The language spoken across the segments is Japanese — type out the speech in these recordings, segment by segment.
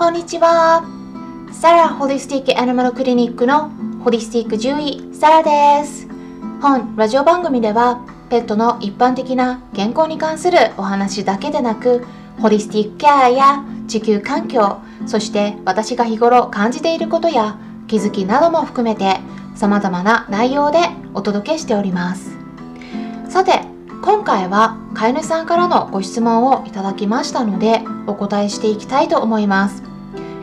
こんにちは。サラホリスティックアニマルクリニックのホリスティック獣医サラです。本ラジオ番組ではペットの一般的な健康に関するお話だけでなくホリスティックケアや地球環境そして私が日頃感じていることや気づきなども含めて様々な内容でお届けしておりますさて今回は飼い主さんからのご質問をいただきましたのでお答えしていきたいと思います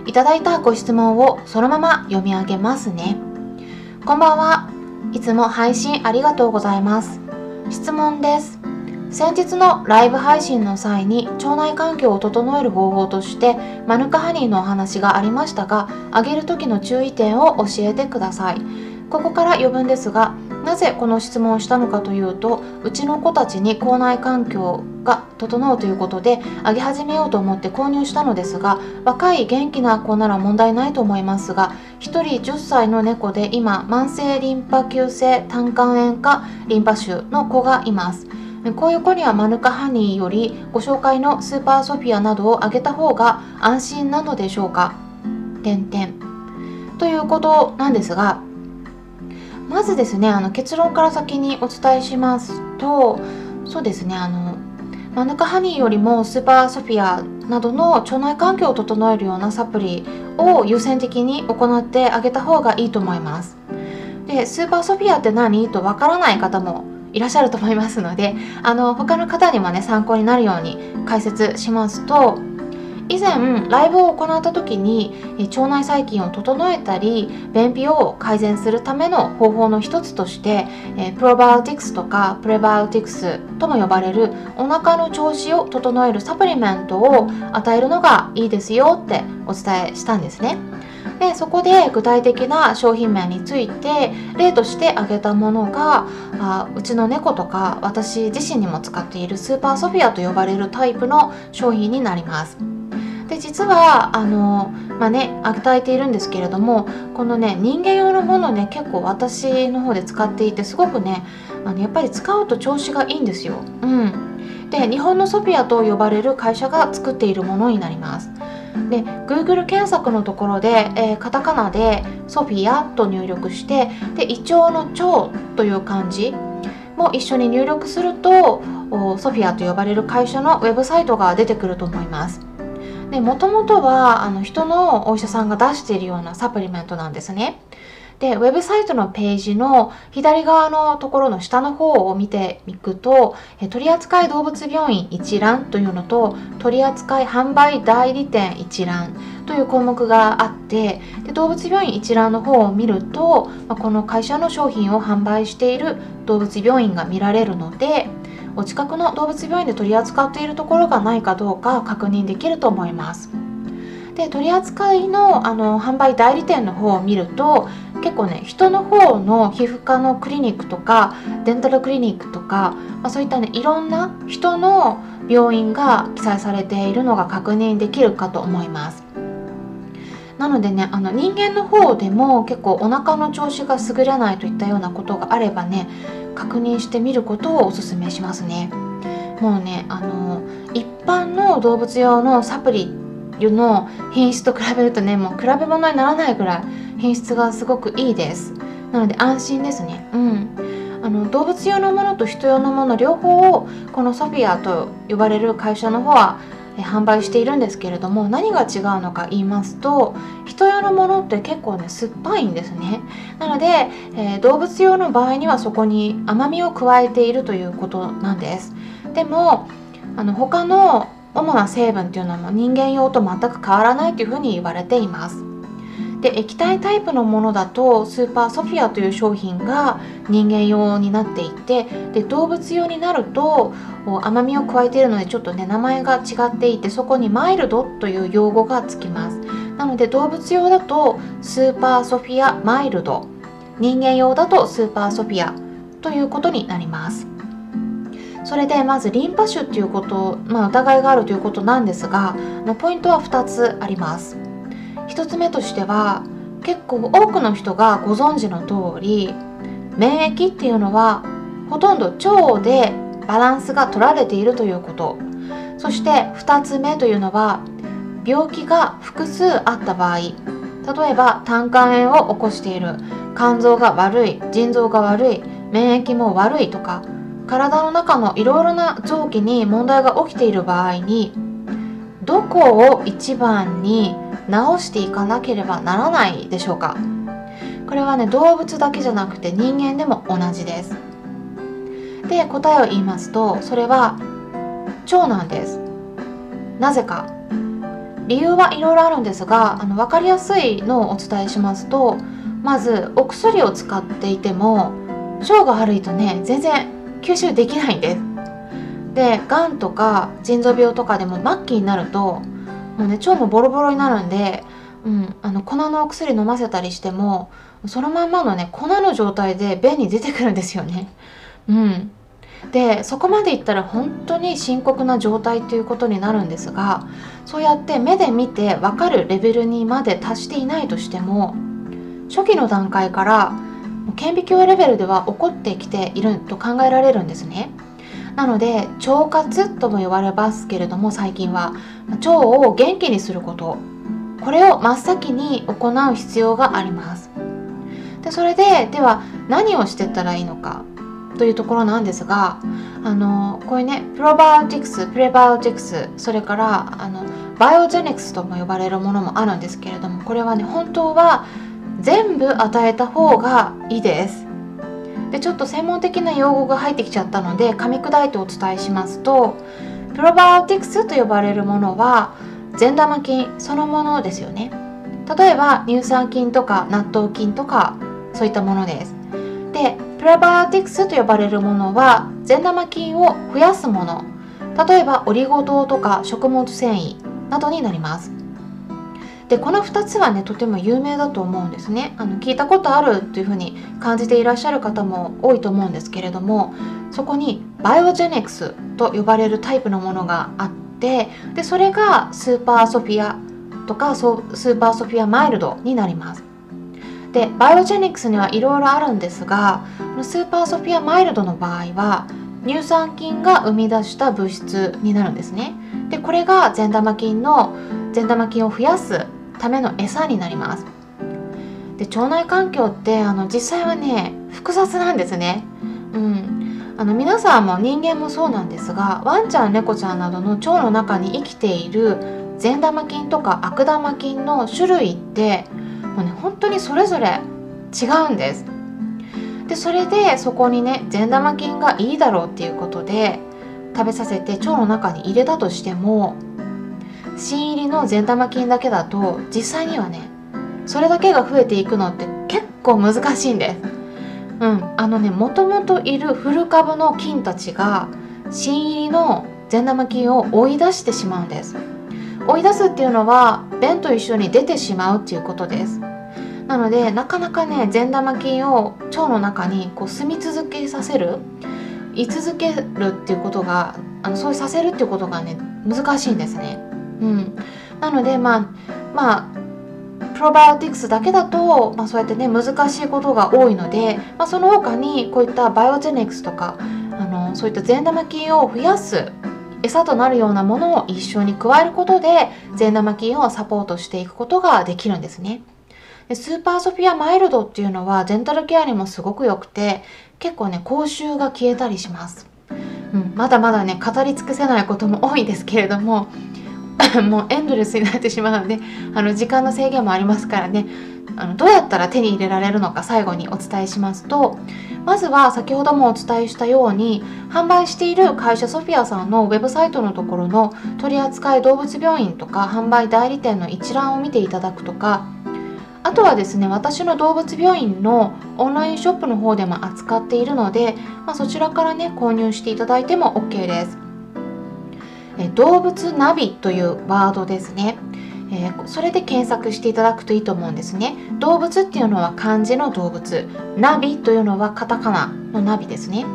いただいたご質問をそのまま読み上げますね。こんばんは。いつも配信ありがとうございます。質問です。先日のライブ配信の際に腸内環境を整える方法としてマヌカハニーのお話がありましたがあげる時の注意点を教えてください。ここから余分ですがなぜこの質問をしたのかというとうちの子たちに口内環境が整うということであげ始めようと思って購入したのですが若い元気な子なら問題ないと思いますが1人10歳の猫で今慢性リンパ球性胆管炎かリンパ腫の子がいます。こういう子にはマヌカハニーよりご紹介のスーパーソフィアなどをあげた方が安心なのでしょうか。点々。ということなんですがまずですねあの結論から先にお伝えしますとそうですねあのマヌカハニーよりもスーパーソフィアなどの腸内環境を整えるようなサプリを優先的に行ってあげた方がいいと思います。でスーパーソフィアって何とわからない方もいらっしゃると思いますのであの他の方にもね参考になるように解説しますと以前ライブを行った時に腸内細菌を整えたり便秘を改善するための方法の一つとしてプロバイオティクスとかプレバイオティクスとも呼ばれるお腹の調子を整えるサプリメントを与えるのがいいですよってお伝えしたんですね。でそこで具体的な商品名について例として挙げたものがあうちの猫とか私自身にも使っているスーパーソフィアと呼ばれるタイプの商品になります。で実はあのまあね与えているんですけれどもこのね人間用のものね結構私の方で使っていてすごくねあのやっぱり使うと調子がいいんですよ。うん、で日本のソフィアと呼ばれる会社が作っているものになります。で Google 検索のところで、えー、カタカナでソフィアと入力してで胃腸の腸という漢字も一緒に入力するとソフィアと呼ばれる会社のウェブサイトが出てくると思います。でもともとはあの人のお医者さんが出しているようなサプリメントなんですね。でウェブサイトのページの左側のところの下の方を見ていくと取扱動物病院一覧というのと取扱販売代理店一覧という項目があってで動物病院一覧の方を見ると、まこの会社の商品を販売している動物病院が見られるのでお近くの動物病院で取り扱っているところがないかどうか確認できると思います。で取り扱いのあの販売代理店の方を見ると結構ね人の方の皮膚科のクリニックとかデンタルクリニックとか、まあ、そういったねいろんな人の病院が記載されているのが確認できるかと思います。なのでねあの人間の方でも結構お腹の調子が優れないといったようなことがあればね確認してみることをおすすめしますね。もうねあの一般の動物用のサプリの品質と比べるとねもう比べ物にならないぐらい品質がすごくいいです。なので安心ですね。うん。あの動物用のものと人用のもの両方をこのソフィアと呼ばれる会社の方は販売しているんですけれども何が違うのか言いますと人用のものって結構ね酸っぱいんですね。なので、えー、動物用の場合にはそこに甘みを加えているということなんです。でもあの他の主な成分っていうのは人間用と全く変わらないというふうに言われています。で液体タイプのものだとスーパーソフィアという商品が人間用になっていてで動物用になると甘みを加えているのでちょっとね名前が違っていてそこにマイルドという用語がつきます。なので動物用だとスーパーソフィアマイルド。人間用だとスーパーソフィアということになります。それでまずリンパ腫っていうこと、まあ、疑いがあるということなんですがポイントは2つあります。1つ目としては結構多くの人がご存知の通り免疫っていうのはほとんど腸でバランスが取られているということ。そして2つ目というのは病気が複数あった場合。例えば胆管炎を起こしている。肝臓が悪い腎臓が悪い免疫も悪いとか体の中のいろいろな臓器に問題が起きている場合にどこを一番に治していかなければならないでしょうか。これはね動物だけじゃなくて人間でも同じです。で答えを言いますとそれは腸なんです。なぜか。理由はいろいろあるんですがあの分かりやすいのをお伝えしますとまずお薬を使っていても腸が悪いとね全然吸収できないんです。でがんとか腎臓病とかでも末期になるともうね腸もボロボロになるんで、うん、あの粉のお薬飲ませたりしてもそのまんまのね粉の状態で便に出てくるんですよね。うん、でそこまでいったら本当に深刻な状態ということになるんですがそうやって目で見て分かるレベルにまで達していないとしても初期の段階から顕微鏡レベルでは起こってきていると考えられるんですね。なので腸活とも呼ばれますけれども最近は腸を元気にすること。これを真っ先に行う必要があります。でそれででは何をしてったらいいのか。というところなんですがあのこういうねプロバイオティクスプレバイオティクスそれからあのバイオジェネクスとも呼ばれるものもあるんですけれどもこれはね本当は全部与えた方がいいです。でちょっと専門的な用語が入ってきちゃったので噛み砕いてお伝えしますとプロバイオティクスと呼ばれるものは善玉菌そのものですよね。例えば乳酸菌とか納豆菌とかそういったものです。でプロバイオティクスと呼ばれるものは善玉菌を増やすもの。例えばオリゴ糖とか食物繊維などになります。でこの2つはねとても有名だと思うんですね。あの聞いたことあるというふうに感じていらっしゃる方も多いと思うんですけれどもそこにバイオジェネクスと呼ばれるタイプのものがあってでそれがスーパーソフィアとかスーパーソフィアマイルドになります。でバイオジェネクスにはいろいろあるんですがスーパーソフィアマイルドの場合は乳酸菌が生み出した物質になるんですね。でこれが善玉菌の善玉菌を増やすための餌になります。で腸内環境ってあの実際はね複雑なんですね。うん。あの皆さんも人間もそうなんですがワンちゃん猫ちゃんなどの腸の中に生きている善玉菌とか悪玉菌の種類ってもうね本当にそれぞれ違うんですでそれでそこにね善玉菌がいいだろうっていうことで食べさせて腸の中に入れたとしても新入りの善玉菌だけだと実際にはねそれだけが増えていくのって結構難しいんです。うん、あのねもともといる古株の菌たちが新入りの善玉菌を追い出してしまうんです。追い出すっていうのは便と一緒に出てしまうっていうことです。なのでなかなかね善玉菌を腸の中にこう住み続けさせる居続けるっていうことがあのそうさせるっていうことがね難しいんですね。うん、なのでまあまあプロバイオティクスだけだと、まあ、そうやってね難しいことが多いので、まあ、その他にこういったバイオジェネクスとかあのそういった善玉菌を増やす餌となるようなものを一緒に加えることで善玉菌をサポートしていくことができるんですね。でスーパーソフィアマイルドっていうのはデンタルケアにもすごく良くて結構ね口臭が消えたりします。うん、まだまだね語り尽くせないことも多いですけれども もうエンドレスになってしまうのであの時間の制限もありますからね。あのどうやったら手に入れられるのか最後にお伝えしますとまずは先ほどもお伝えしたように販売している会社ソフィアさんのウェブサイトのところの取扱動物病院とか販売代理店の一覧を見ていただくとかあとはですね私の動物病院のオンラインショップの方でも扱っているので、まあ、そちらからね購入していただいても OK です。え動物ナビというワードですね、えー、それで検索していただくといいと思うんですね。動物っていうのは漢字の動物。ナビというのはカタカナのナビですね。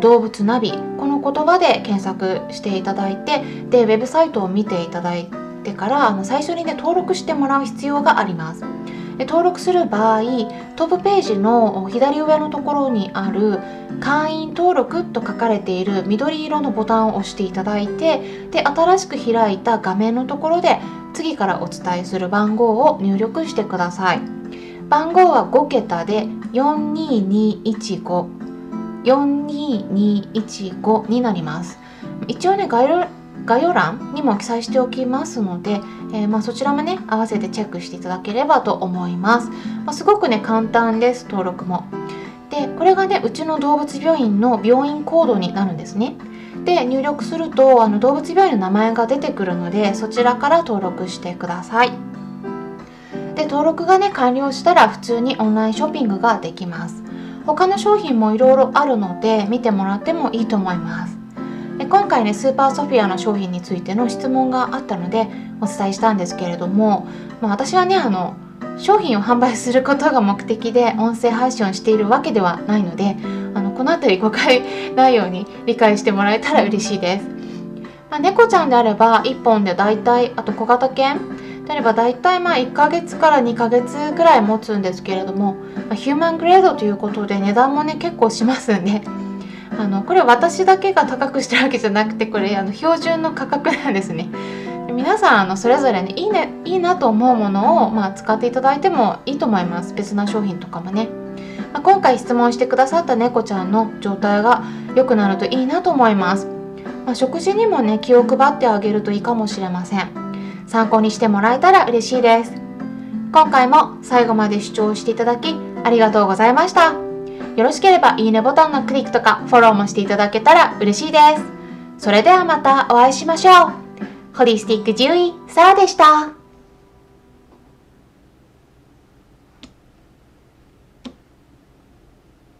動物ナビ。この言葉で検索していただいてでウェブサイトを見ていただいてからあの最初にね登録してもらう必要があります。登録する場合トップページの左上のところにある会員登録と書かれている緑色のボタンを押していただいてで新しく開いた画面のところで次からお伝えする番号を入力してください。番号は5桁で42215 42215になります。一応ね概概要欄にも記載しておきますので、えー、まあ、そちらもね合わせてチェックしていただければと思います、まあ、すごくね簡単です登録も。でこれがねうちの動物病院の病院コードになるんですね。で入力するとあの動物病院の名前が出てくるのでそちらから登録してください。で登録がね完了したら普通にオンラインショッピングができます。他の商品もいろいろあるので見てもらってもいいと思います。で今回ねスーパーソフィアの商品についての質問があったのでお伝えしたんですけれども、まあ、私はねあの商品を販売することが目的で音声配信をしているわけではないのであのこの辺り誤解ないように理解してもらえたら嬉しいです、まあ、猫ちゃんであれば1本でだいたいあと小型犬であればだいたいまあ1ヶ月から2ヶ月ぐらい持つんですけれども、まあ、ヒューマングレードということで値段もね結構しますんであのこれ私だけが高くしてるわけじゃなくてこれあの標準の価格なんですね。皆さんあのそれぞれねいいねいいなと思うものを、まあ、使っていただいてもいいと思います。別な商品とかもね、まあ、今回質問してくださった猫ちゃんの状態が良くなるといいなと思います、まあ、食事にもね気を配ってあげるといいかもしれません。参考にしてもらえたら嬉しいです。今回も最後まで視聴していただきありがとうございましたよろしければいいねボタンのクリックとかフォローもしていただけたら嬉しいですそれではまたお会いしましょうホリスティック獣医、サラでした。